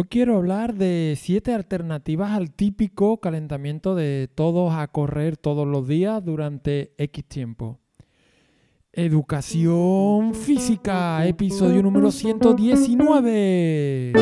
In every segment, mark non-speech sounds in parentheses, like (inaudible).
Hoy quiero hablar de siete alternativas al típico calentamiento de todos a correr todos los días durante X tiempo. Educación física, episodio número 119.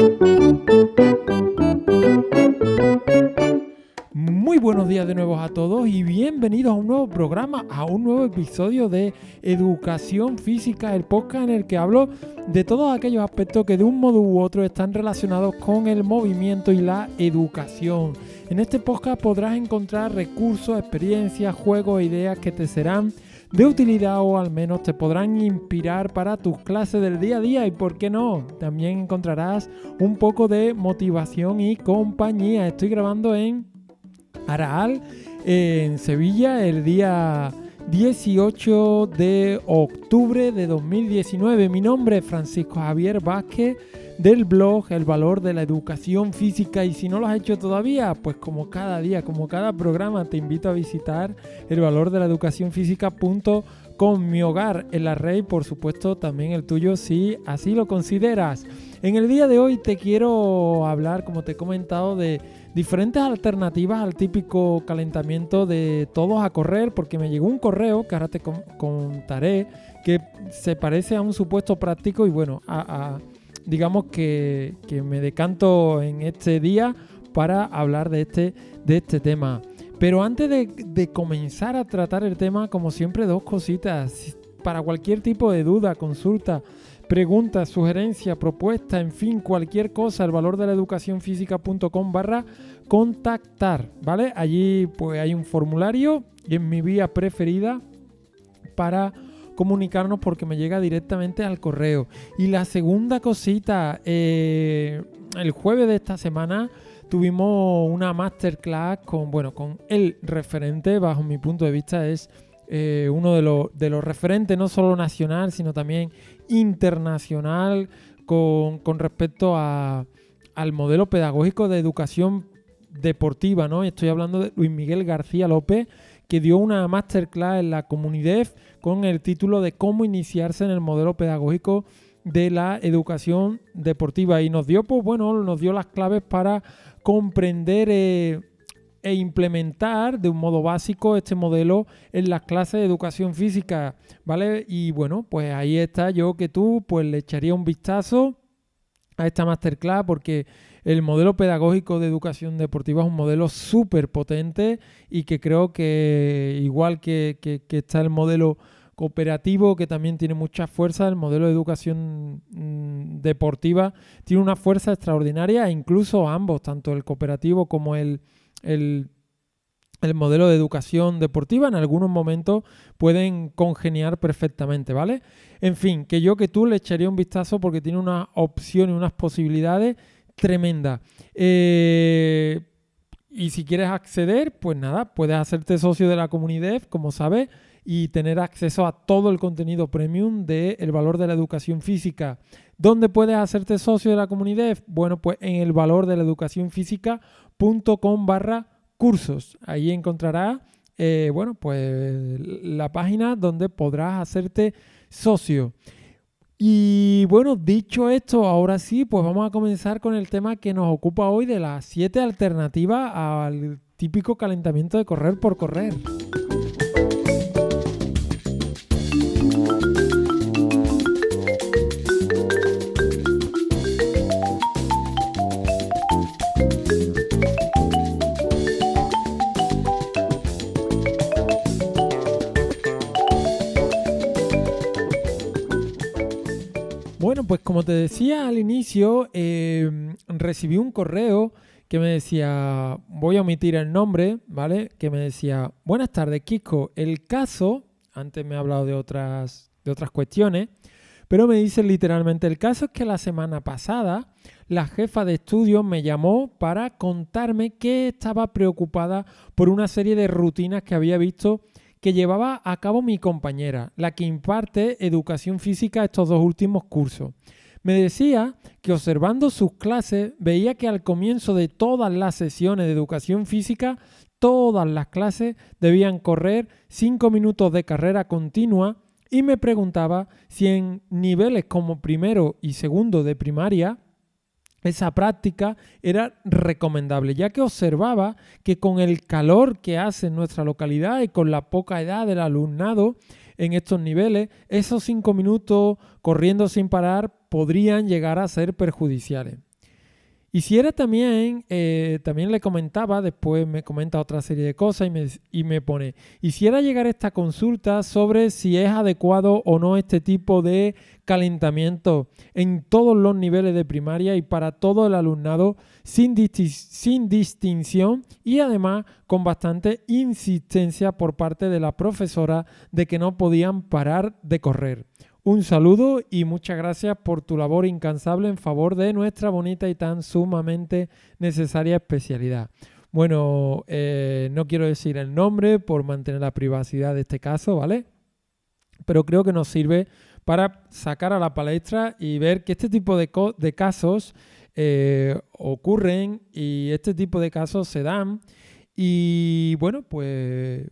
Muy buenos días de nuevo a todos y bienvenidos a un nuevo programa, a un nuevo episodio de Educación Física, el podcast en el que hablo de todos aquellos aspectos que de un modo u otro están relacionados con el movimiento y la educación. En este podcast podrás encontrar recursos, experiencias, juegos e ideas que te serán de utilidad o al menos te podrán inspirar para tus clases del día a día y por qué no, también encontrarás un poco de motivación y compañía. Estoy grabando en Araal en Sevilla el día 18 de octubre de 2019. Mi nombre es Francisco Javier Vázquez del blog El Valor de la Educación Física y si no lo has hecho todavía, pues como cada día, como cada programa, te invito a visitar el valor de la educación con mi hogar en la red, por supuesto también el tuyo si así lo consideras. En el día de hoy te quiero hablar, como te he comentado, de diferentes alternativas al típico calentamiento de todos a correr, porque me llegó un correo que ahora te contaré que se parece a un supuesto práctico y bueno, digamos que, me decanto en este día para hablar de este, de este tema. Pero antes de comenzar a tratar el tema, como siempre, dos cositas. Para cualquier tipo de duda, consulta, pregunta, sugerencia, propuesta, en fin, cualquier cosa, el valor de la educación física.com barra contactar, ¿vale? Allí pues hay un formulario y en mi vía preferida para comunicarnos porque me llega directamente al correo. Y la segunda cosita, eh, el jueves de esta semana tuvimos una masterclass con, bueno, con el referente, bajo mi punto de vista es eh, uno de, los, referentes, no solo nacional, sino también internacional, con, respecto al modelo pedagógico de educación deportiva, ¿no? Estoy hablando de Luis Miguel García López, que dio una masterclass en la comunidad con el título de cómo iniciarse en el modelo pedagógico de la educación deportiva y nos dio, pues bueno, nos dio las claves para comprender eh, e implementar de un modo básico este modelo en las clases de educación física, ¿vale? Y bueno, pues ahí está yo que tú pues le echaría un vistazo a esta masterclass porque el modelo pedagógico de educación deportiva es un modelo súper potente y que creo que igual que, está el modelo cooperativo que también tiene mucha fuerza, el modelo de educación mm, deportiva tiene una fuerza extraordinaria e incluso ambos, tanto el cooperativo como el, el, modelo de educación deportiva en algunos momentos pueden congeniar perfectamente, ¿vale? En fin, que yo que tú le echaría un vistazo porque tiene una opción y unas posibilidades tremendas. Eh, y si quieres acceder, pues nada, puedes hacerte socio de la comunidad, como sabes, y tener acceso a todo el contenido premium de El Valor de la Educación Física. ¿Dónde puedes hacerte socio de la comunidad? Bueno, pues en el valor de la educación física.com barra cursos. Ahí encontrarás, eh, bueno, pues la página donde podrás hacerte socio. Y bueno, dicho esto, ahora sí, pues vamos a comenzar con el tema que nos ocupa hoy de las siete alternativas al típico calentamiento de correr por correr. Bueno, pues como te decía al inicio, em, recibí un correo que me decía, voy a omitir el nombre, ¿vale? Que me decía, buenas tardes, Kiko. El caso, antes me ha hablado de otras, de otras cuestiones, pero me dice literalmente, el caso es que la semana pasada la jefa de estudio me llamó para contarme que estaba preocupada por una serie de rutinas que había visto que llevaba a cabo mi compañera, la que imparte educación física estos dos últimos cursos. Me decía que observando sus clases veía que al comienzo de todas las sesiones de educación física, todas las clases debían correr cinco minutos de carrera continua y me preguntaba si en niveles como primero y segundo de primaria esa práctica era recomendable, ya que observaba que con el calor que hace en nuestra localidad y con la poca edad del alumnado en estos niveles, esos cinco minutos corriendo sin parar podrían llegar a ser perjudiciales. Y si era también, eh, también le comentaba, después me comenta otra serie de cosas y me, y me pone, hiciera llegar esta consulta sobre si es adecuado o no este tipo de calentamiento en todos los niveles de primaria y para todo el alumnado sin, sin distinción y además con bastante insistencia por parte de la profesora de que no podían parar de correr. Un saludo y muchas gracias por tu labor incansable en favor de nuestra bonita y tan sumamente necesaria especialidad. Bueno, eh, no quiero decir el nombre por mantener la privacidad de este caso, ¿vale? Pero creo que nos sirve para sacar a la palestra y ver que este tipo de, casos eh, ocurren y este tipo de casos se dan y bueno, pues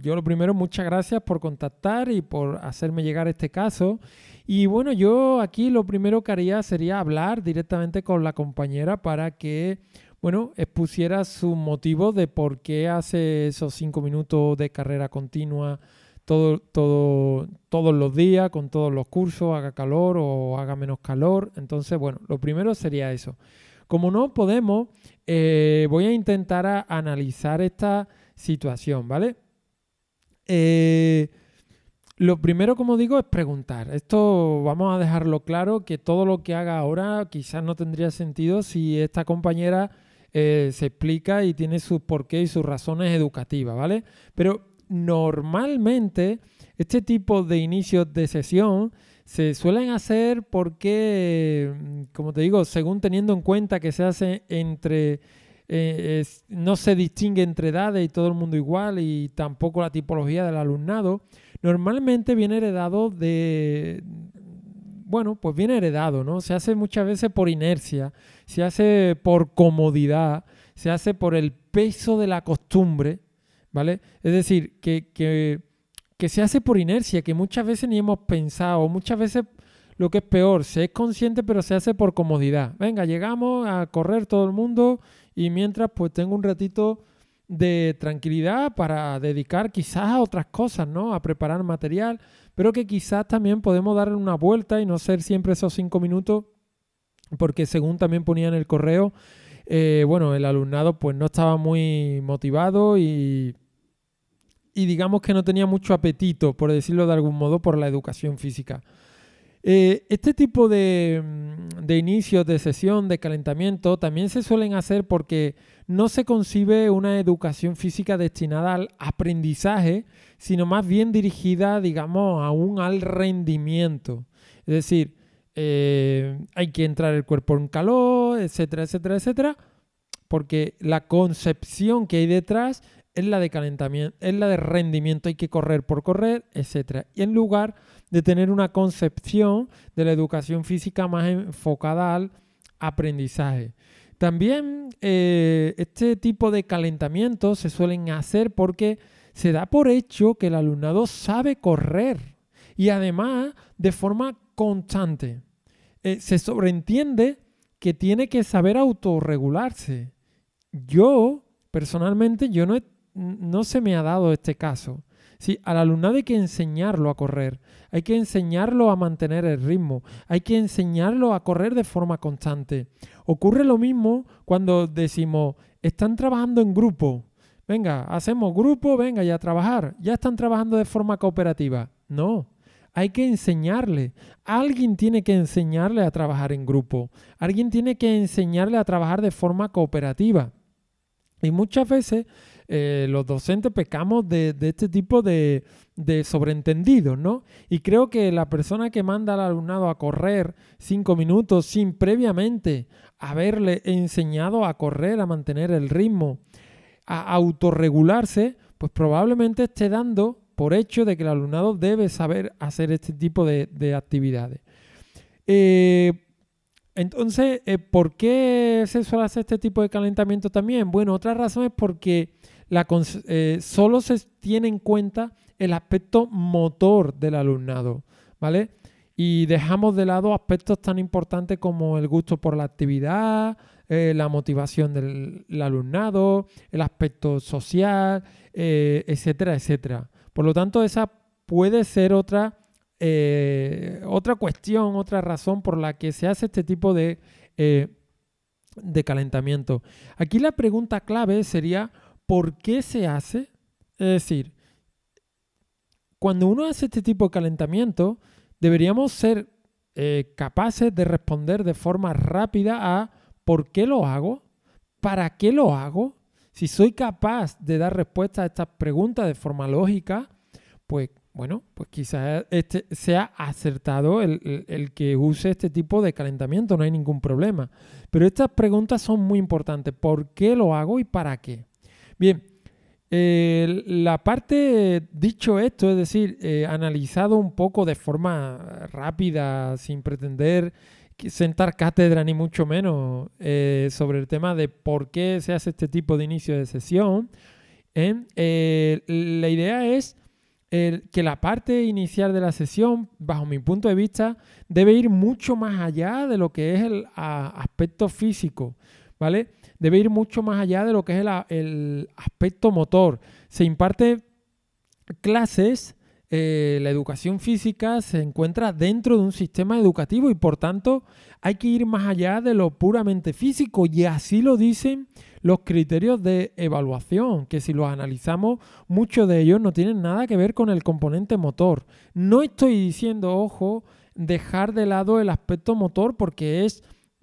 yo lo primero, muchas gracias por contactar y por hacerme llegar este caso. Y bueno, yo aquí lo primero que haría sería hablar directamente con la compañera para que, bueno, expusiera sus motivos de por qué hace esos cinco minutos de carrera continua todo, todo, todos los días, con todos los cursos, haga calor o haga menos calor. Entonces, bueno, lo primero sería eso. Como no podemos, eh, voy a intentar analizar esta situación, ¿vale? Eh, lo primero, como digo, es preguntar. Esto vamos a dejarlo claro, que todo lo que haga ahora quizás no tendría sentido si esta compañera eh, se explica y tiene sus porqué y sus razones educativas, ¿vale? Pero normalmente este tipo de inicios de sesión se suelen hacer porque, como te digo, según teniendo en cuenta que se hace entre, eh, no se distingue entre edades y todo el mundo igual y tampoco la tipología del alumnado, normalmente viene heredado de, bueno, pues viene heredado, ¿no? Se hace muchas veces por inercia, se hace por comodidad, se hace por el peso de la costumbre, ¿vale? Es decir, que, que que se hace por inercia, que muchas veces ni hemos pensado, muchas veces lo que es peor, se es consciente pero se hace por comodidad. Venga, llegamos a correr todo el mundo y mientras pues tengo un ratito de tranquilidad para dedicar quizás a otras cosas, ¿no? A preparar material, pero que quizás también podemos darle una vuelta y no ser siempre esos cinco minutos, porque según también ponía en el correo, eh, bueno, el alumnado pues no estaba muy motivado y y digamos que no tenía mucho apetito, por decirlo de algún modo, por la educación física. Eh, este tipo de, mm, de, inicios de sesión, de calentamiento, también se suelen hacer porque no se concibe una educación física destinada al aprendizaje, sino más bien dirigida, digamos, aún al rendimiento. Es decir, eh, hay que entrar el cuerpo en calor, etcétera, etcétera, etcétera, porque la concepción que hay detrás es la de calentamiento, es la de rendimiento, hay que correr por correr, etc. Y en lugar de tener una concepción de la educación física más enfocada al aprendizaje. También eh, este tipo de calentamientos se suelen hacer porque se da por hecho que el alumnado sabe correr y además de forma constante. Eh, se sobreentiende que tiene que saber autorregularse. Yo, personalmente, yo no he no se me ha dado este caso. Sí, al alumnado hay que enseñarlo a correr, hay que enseñarlo a mantener el ritmo, hay que enseñarlo a correr de forma constante. Ocurre lo mismo cuando decimos, están trabajando en grupo, venga, hacemos grupo, venga ya a trabajar, ya están trabajando de forma cooperativa. No, hay que enseñarle. Alguien tiene que enseñarle a trabajar en grupo, alguien tiene que enseñarle a trabajar de forma cooperativa. Y muchas veces eh, los docentes pecamos de, este tipo de, sobreentendidos, ¿no? Y creo que la persona que manda al alumnado a correr cinco minutos sin previamente haberle enseñado a correr, a mantener el ritmo, a autorregularse, pues probablemente esté dando por hecho de que el alumnado debe saber hacer este tipo de, actividades. Eh, entonces, eh, ¿por qué se suele hacer este tipo de calentamiento también? Bueno, otra razón es porque eh, solo se tiene en cuenta el aspecto motor del alumnado, ¿vale? y dejamos de lado aspectos tan importantes como el gusto por la actividad, eh, la motivación del alumnado, el aspecto social, eh, etcétera, etcétera. Por lo tanto, esa puede ser otra, otra cuestión, otra razón por la que se hace este tipo de, de calentamiento. Aquí la pregunta clave sería, ¿por qué se hace? Es decir, cuando uno hace este tipo de calentamiento, deberíamos ser capaces de responder de forma rápida a ¿Por qué lo hago? ¿Para qué lo hago? Si soy capaz de dar respuesta a estas preguntas de forma lógica, pues bueno, pues quizás este sea acertado el, que use este tipo de calentamiento, no hay ningún problema. Pero estas preguntas son muy importantes. ¿Por qué lo hago y para qué? Bien, la parte, dicho esto, es decir, eh, analizado un poco de forma rápida, sin pretender sentar cátedra ni mucho menos eh, sobre el tema de por qué se hace este tipo de inicio de sesión. ¿eh? La idea es que la parte inicial de la sesión, bajo mi punto de vista, debe ir mucho más allá de lo que es el aspecto físico, ¿vale? Debe ir mucho más allá de lo que es el, aspecto motor. Se imparte clases eh, la educación física se encuentra dentro de un sistema educativo y por tanto hay que ir más allá de lo puramente físico y así lo dicen los criterios de evaluación, que si los analizamos, muchos de ellos no tienen nada que ver con el componente motor. No estoy diciendo, ojo, dejar de lado el aspecto motor porque es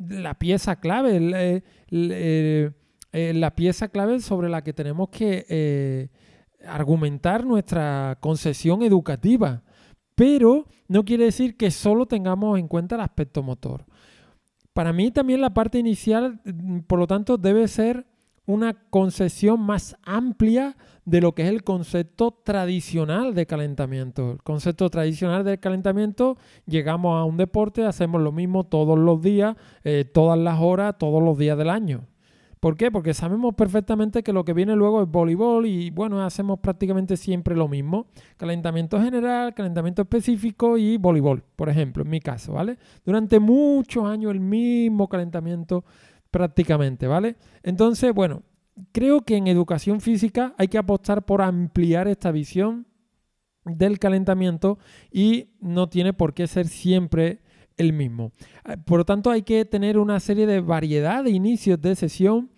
la pieza clave, eh, la pieza clave sobre la que tenemos que eh, argumentar nuestra concesión educativa, pero no quiere decir que solo tengamos en cuenta el aspecto motor. Para mí también la parte inicial, mm, por lo tanto, debe ser una concesión más amplia de lo que es el concepto tradicional de calentamiento. El concepto tradicional del calentamiento, llegamos a un deporte, hacemos lo mismo todos los días, eh, todas las horas, todos los días del año. ¿Por qué? Porque sabemos perfectamente que lo que viene luego es voleibol y bueno, hacemos prácticamente siempre lo mismo. Calentamiento general, calentamiento específico y voleibol, por ejemplo, en mi caso, ¿vale? Durante muchos años el mismo calentamiento prácticamente, ¿vale? Entonces, bueno, creo que en educación física hay que apostar por ampliar esta visión del calentamiento y no tiene por qué ser siempre el mismo. Ah, por lo tanto, hay que tener una serie de variedad de inicios de sesión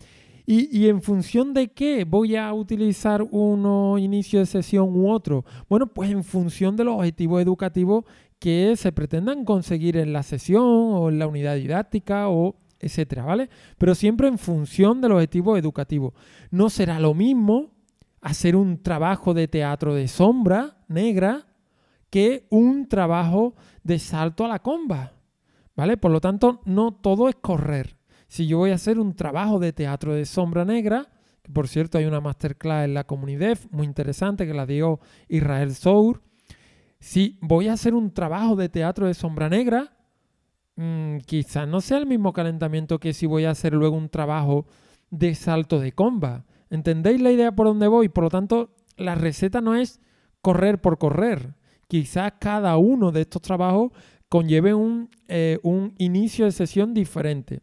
y, en función de qué voy a utilizar uno inicio de sesión u otro. Bueno, pues en función de los objetivos educativos que se pretendan conseguir en la sesión o en la unidad didáctica o etcétera, ¿vale? Pero siempre en función de los objetivos educativos. No será lo mismo hacer un trabajo de teatro de sombra negra que un trabajo de salto a la comba. ¿Vale? Por lo tanto, no todo es correr. Si yo voy a hacer un trabajo de teatro de sombra negra, que por cierto hay una masterclass en la comunidad muy interesante que la dio Israel Sour, si voy a hacer un trabajo de teatro de sombra negra, mm, quizás no sea el mismo calentamiento que si voy a hacer luego un trabajo de salto de comba. ¿Entendéis la idea por dónde voy? Por lo tanto, la receta no es correr por correr quizás cada uno de estos trabajos conlleve un, eh, un inicio de sesión diferente.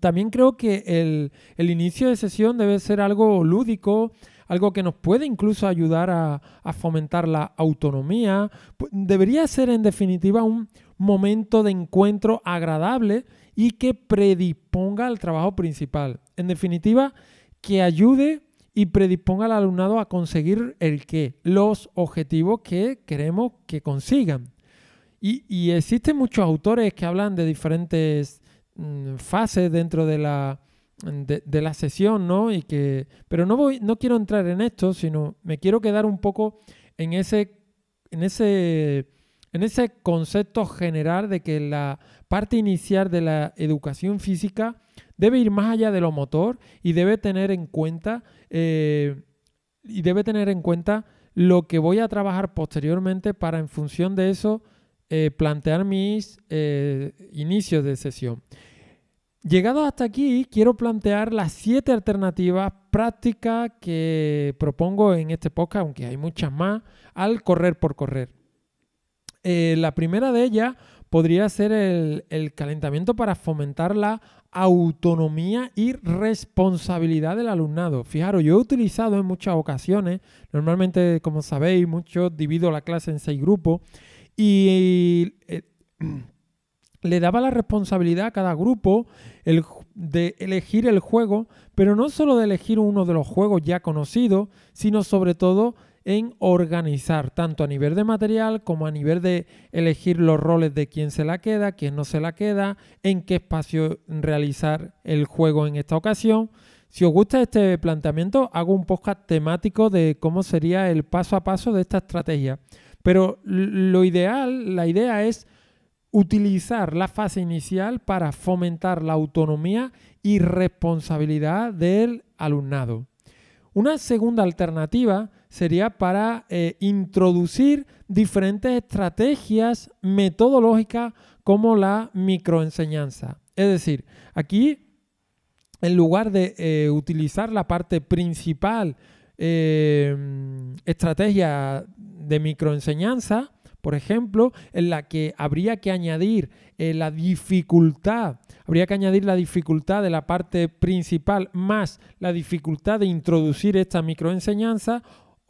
También creo que el, inicio de sesión debe ser algo lúdico, algo que nos puede incluso ayudar a, a, fomentar la autonomía. Debería ser en definitiva un momento de encuentro agradable y que predisponga al trabajo principal. En definitiva, que ayude y predisponga al alumnado a conseguir el qué, los objetivos que queremos que consigan. Y, existen muchos autores que hablan de diferentes mm, fases dentro de la, de, la sesión, ¿no? Y que, pero no, voy, no quiero entrar en esto, sino me quiero quedar un poco en ese, en ese, en ese concepto general de que la parte inicial de la educación física debe ir más allá de lo motor y debe tener en cuenta eh, y debe tener en cuenta lo que voy a trabajar posteriormente para en función de eso eh, plantear mis eh, inicios de sesión. Llegado hasta aquí, quiero plantear las siete alternativas prácticas que propongo en este podcast, aunque hay muchas más, al correr por correr. Eh, la primera de ellas podría ser el, calentamiento para fomentar la autonomía y responsabilidad del alumnado. Fijaros, yo he utilizado en muchas ocasiones, normalmente, como sabéis, muchos divido la clase en seis grupos y eh, (clears throat) le daba la responsabilidad a cada grupo de elegir el juego, pero no solo de elegir uno de los juegos ya conocidos, sino sobre todo en organizar, tanto a nivel de material como a nivel de elegir los roles de quién se la queda, quién no se la queda, en qué espacio realizar el juego en esta ocasión. Si os gusta este planteamiento, hago un podcast temático de cómo sería el paso a paso de esta estrategia. Pero lo ideal, la idea es utilizar la fase inicial para fomentar la autonomía y responsabilidad del alumnado. Una segunda alternativa sería para eh, introducir diferentes estrategias metodológicas como la microenseñanza. Es decir, aquí, en lugar de eh, utilizar la parte principal eh, estrategia de microenseñanza, por ejemplo, en la que habría que añadir la dificultad, habría que añadir la dificultad de la parte principal más la dificultad de introducir esta microenseñanza.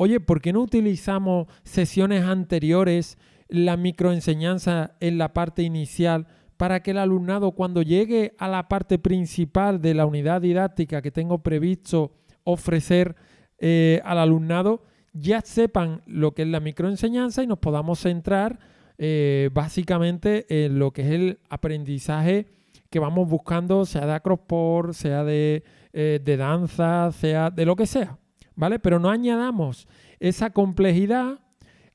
Oye, ¿por qué no utilizamos sesiones anteriores, la microenseñanza en la parte inicial? para que el alumnado cuando llegue a la parte principal de la unidad didáctica que tengo previsto ofrecer eh, al alumnado, ya sepan lo que es la microenseñanza y nos podamos centrar eh, básicamente en lo que es el aprendizaje que vamos buscando, sea de acrosport, sea de, eh, de danza, sea de lo que sea, ¿vale? Pero no añadamos esa complejidad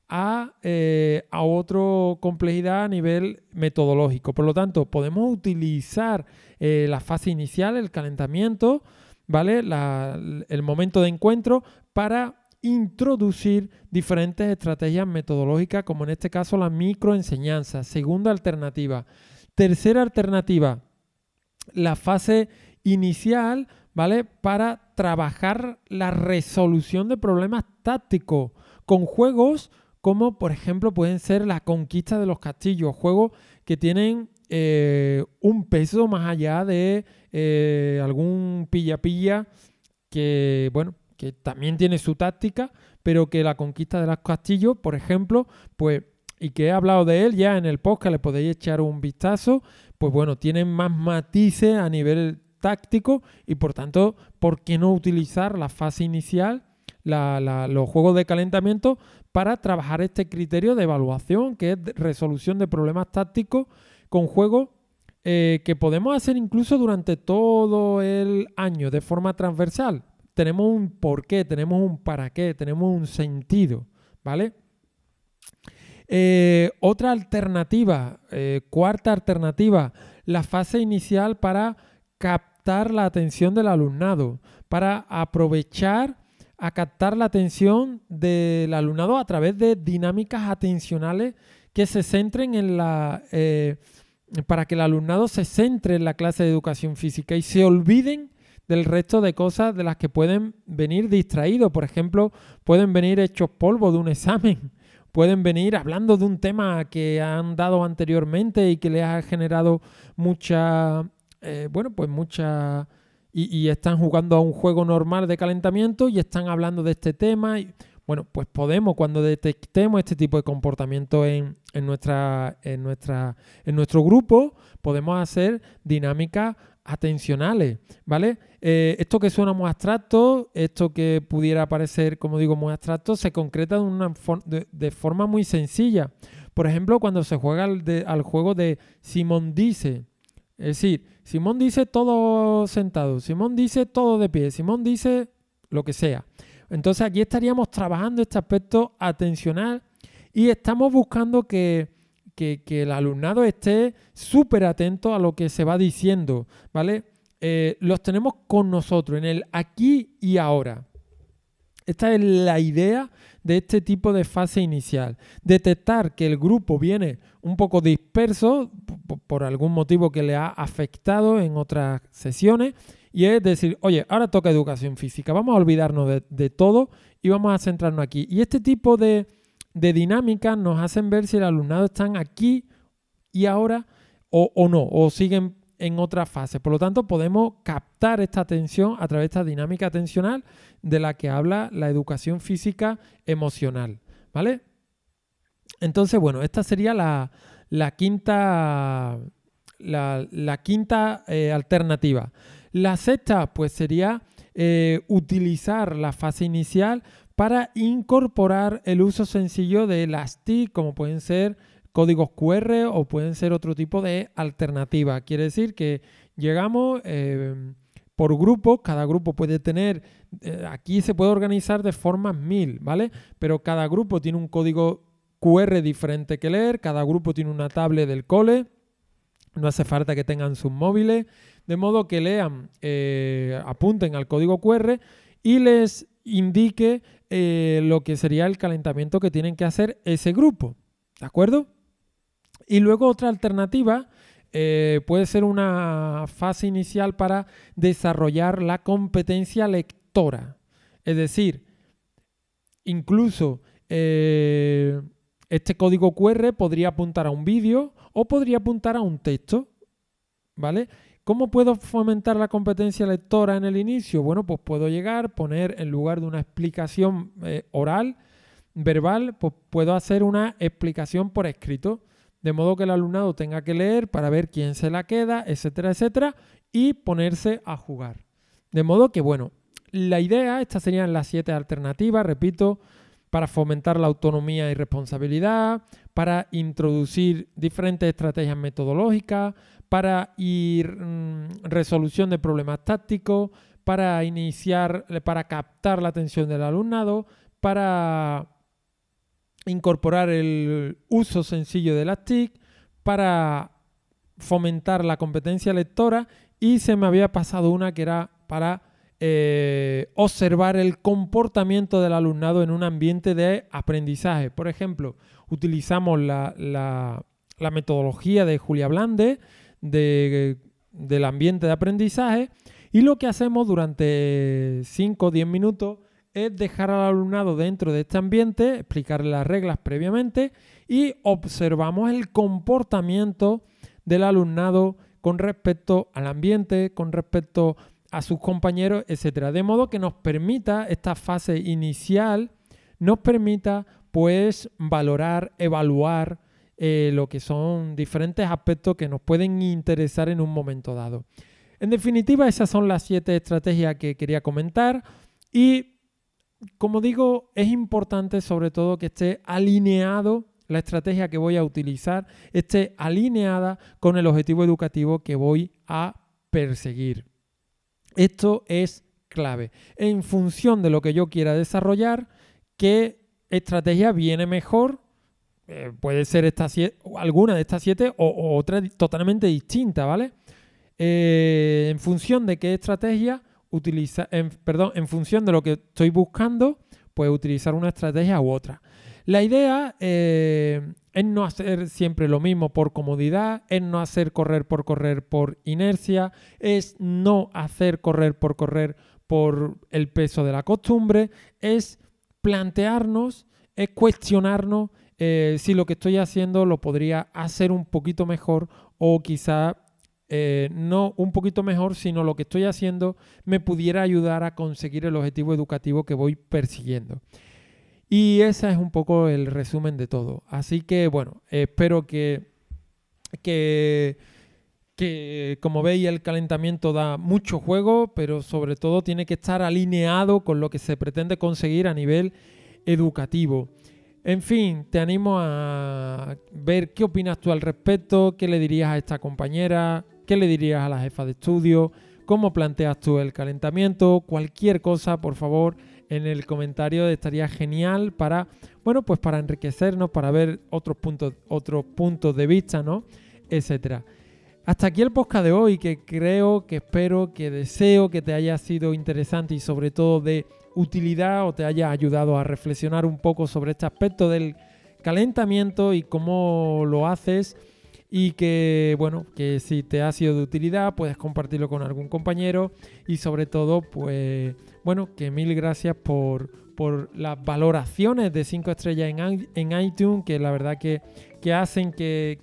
a, eh, a otra complejidad a nivel metodológico. Por lo tanto, podemos utilizar la fase inicial, el calentamiento, ¿vale? el momento de encuentro para introducir diferentes estrategias metodológicas, como en este caso la microenseñanza. Segunda alternativa. Tercera alternativa, la fase inicial, ¿vale? Para trabajar la resolución de problemas tácticos con juegos como, por ejemplo, pueden ser la conquista de los castillos, juegos que tienen eh, un peso más allá de eh, algún pilla-pilla que, bueno, que también tiene su táctica, pero que la conquista de los castillos, por ejemplo, pues, y que he hablado de él ya en el podcast, le podéis echar un vistazo, pues bueno, tienen más matices a nivel táctico y por tanto, ¿por qué no utilizar la fase inicial, los juegos de calentamiento, para trabajar este criterio de evaluación, que es resolución de problemas tácticos con juegos eh, que podemos hacer incluso durante todo el año de forma transversal? tenemos un porqué, tenemos un para qué, tenemos un sentido, ¿vale? Eh, otra alternativa, eh, cuarta alternativa, la fase inicial para captar la atención del alumnado, para aprovechar a captar la atención del alumnado a través de dinámicas atencionales que se centren en la... Eh, para que el alumnado se centre en la clase de educación física y se olviden del resto de cosas de las que pueden venir distraídos. Por ejemplo, pueden venir hechos polvo de un examen, (laughs) pueden venir hablando de un tema que han dado anteriormente y que les ha generado mucha, eh, bueno, pues mucha... Y, están jugando a un juego normal de calentamiento y están hablando de este tema. Y, bueno, pues podemos, cuando detectemos este tipo de comportamiento en, en, nuestra, en, nuestra, en nuestro grupo, podemos hacer dinámicas atencionales, ¿vale? Eh, esto que suena muy abstracto, esto que pudiera parecer, como digo, muy abstracto, se concreta de, una de, forma muy sencilla. Por ejemplo, cuando se juega al, al, juego de Simón dice, es decir, Simón dice todo sentado, Simón dice todo de pie, Simón dice lo que sea. Entonces aquí estaríamos trabajando este aspecto atencional y estamos buscando que que, el alumnado esté súper atento a lo que se va diciendo, ¿vale? Eh, los tenemos con nosotros en el aquí y ahora. Esta es la idea de este tipo de fase inicial. Detectar que el grupo viene un poco disperso por algún motivo que le ha afectado en otras sesiones y es decir, oye, ahora toca educación física, vamos a olvidarnos de todo y vamos a centrarnos aquí. Y este tipo de, de dinámica nos hacen ver si el alumnado están aquí y ahora o no, o siguen en otra fase. Por lo tanto, podemos captar esta atención a través de esta dinámica atencional de la que habla la educación física emocional. ¿Vale? Entonces, bueno, esta sería la, quinta, la, quinta eh, alternativa. La sexta, pues sería eh, utilizar la fase inicial para incorporar el uso sencillo de las TIC, como pueden ser códigos QR o pueden ser otro tipo de alternativa. Quiere decir que llegamos eh, por grupos, cada grupo puede tener, eh, aquí se puede organizar de formas mil, ¿vale? Pero cada grupo tiene un código QR diferente que leer, cada grupo tiene una tablet del cole, no hace falta que tengan sus móviles, de modo que lean, eh, apunten al código QR y les indique lo que sería el calentamiento que tienen que hacer ese grupo, ¿de acuerdo? Y luego otra alternativa eh, puede ser una fase inicial para desarrollar la competencia lectora. Es decir, incluso eh, este código QR podría apuntar a un vídeo o podría apuntar a un texto. ¿Vale? ¿Cómo puedo fomentar la competencia lectora en el inicio? Bueno, pues puedo llegar, poner en lugar de una explicación eh, oral, verbal, pues puedo hacer una explicación por escrito de modo que el alumnado tenga que leer para ver quién se la queda, etcétera, etcétera, y ponerse a jugar. De modo que, bueno, la idea, estas serían las siete alternativas, repito, para fomentar la autonomía y responsabilidad, para introducir diferentes estrategias metodológicas, para ir mm, resolución de problemas tácticos, para iniciar, para captar la atención del alumnado, para incorporar el uso sencillo de las TIC para fomentar la competencia lectora y se me había pasado una que era para eh, observar el comportamiento del alumnado en un ambiente de aprendizaje. Por ejemplo, utilizamos la, metodología de Julia Blande del ambiente de aprendizaje y lo que hacemos durante 5 o 10 minutos es dejar al alumnado dentro de este ambiente, explicarle las reglas previamente y observamos el comportamiento del alumnado con respecto al ambiente, con respecto a sus compañeros, etcétera. De modo que nos permita esta fase inicial, nos permita pues valorar, evaluar eh, lo que son diferentes aspectos que nos pueden interesar en un momento dado. En definitiva, esas son las siete estrategias que quería comentar y como digo, es importante sobre todo que esté alineado la estrategia que voy a utilizar, esté alineada con el objetivo educativo que voy a perseguir. Esto es clave. En función de lo que yo quiera desarrollar, qué estrategia viene mejor. Eh, puede ser esta alguna de estas siete o, otra totalmente distinta, ¿vale? Eh, en función de qué estrategia utilizar, en, perdón, en función de lo que estoy buscando, pues utilizar una estrategia u otra. La idea eh, es no hacer siempre lo mismo por comodidad, es no hacer correr por correr por inercia, es no hacer correr por correr por el peso de la costumbre, es plantearnos, es cuestionarnos eh, si lo que estoy haciendo lo podría hacer un poquito mejor o quizá eh, no un poquito mejor, sino lo que estoy haciendo me pudiera ayudar a conseguir el objetivo educativo que voy persiguiendo. Y ese es un poco el resumen de todo. Así que bueno, espero que, que, que como veis el calentamiento da mucho juego, pero sobre todo tiene que estar alineado con lo que se pretende conseguir a nivel educativo. En fin, te animo a ver qué opinas tú al respecto, qué le dirías a esta compañera, qué le dirías a la jefa de estudio, cómo planteas tú el calentamiento, cualquier cosa, por favor, en el comentario estaría genial para, bueno, pues para enriquecernos, para ver otros puntos, otros puntos de vista, ¿no? Etcétera. Hasta aquí el podcast de hoy, que creo, que espero, que deseo que te haya sido interesante y sobre todo de utilidad o te haya ayudado a reflexionar un poco sobre este aspecto del calentamiento y cómo lo haces y que bueno, que si te ha sido de utilidad puedes compartirlo con algún compañero y sobre todo pues bueno, que mil gracias por, por las valoraciones de 5 estrellas en, iTunes, que la verdad que, hacen que,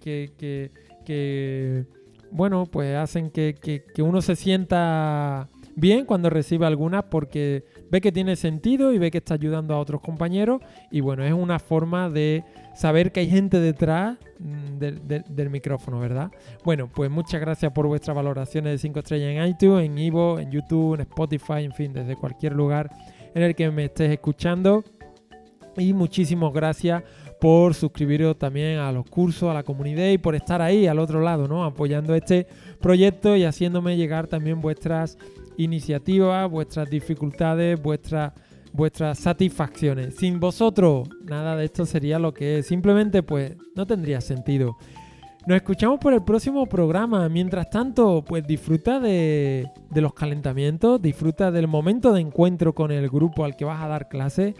que, bueno, pues hacen que, uno se sienta bien cuando recibe algunas porque ve que tiene sentido y ve que está ayudando a otros compañeros y bueno, es una forma de saber que hay gente detrás mm, del, micrófono, ¿verdad? Bueno, pues muchas gracias por vuestras valoraciones de 5 estrellas en iTunes, en Ivo, en YouTube, en Spotify, en fin, desde cualquier lugar en el que me estés escuchando. Y muchísimas gracias por suscribiros también a los cursos, a la comunidad y por estar ahí al otro lado, ¿no? Apoyando este proyecto y haciéndome llegar también vuestras iniciativas, vuestras dificultades, vuestras vuestras satisfacciones. Sin vosotros, nada de esto sería lo que es. Simplemente, pues, no tendría sentido. Nos escuchamos por el próximo programa. Mientras tanto, pues disfruta de, de los calentamientos, disfruta del momento de encuentro con el grupo al que vas a dar clase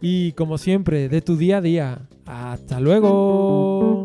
y como siempre, de tu día a día. Hasta luego.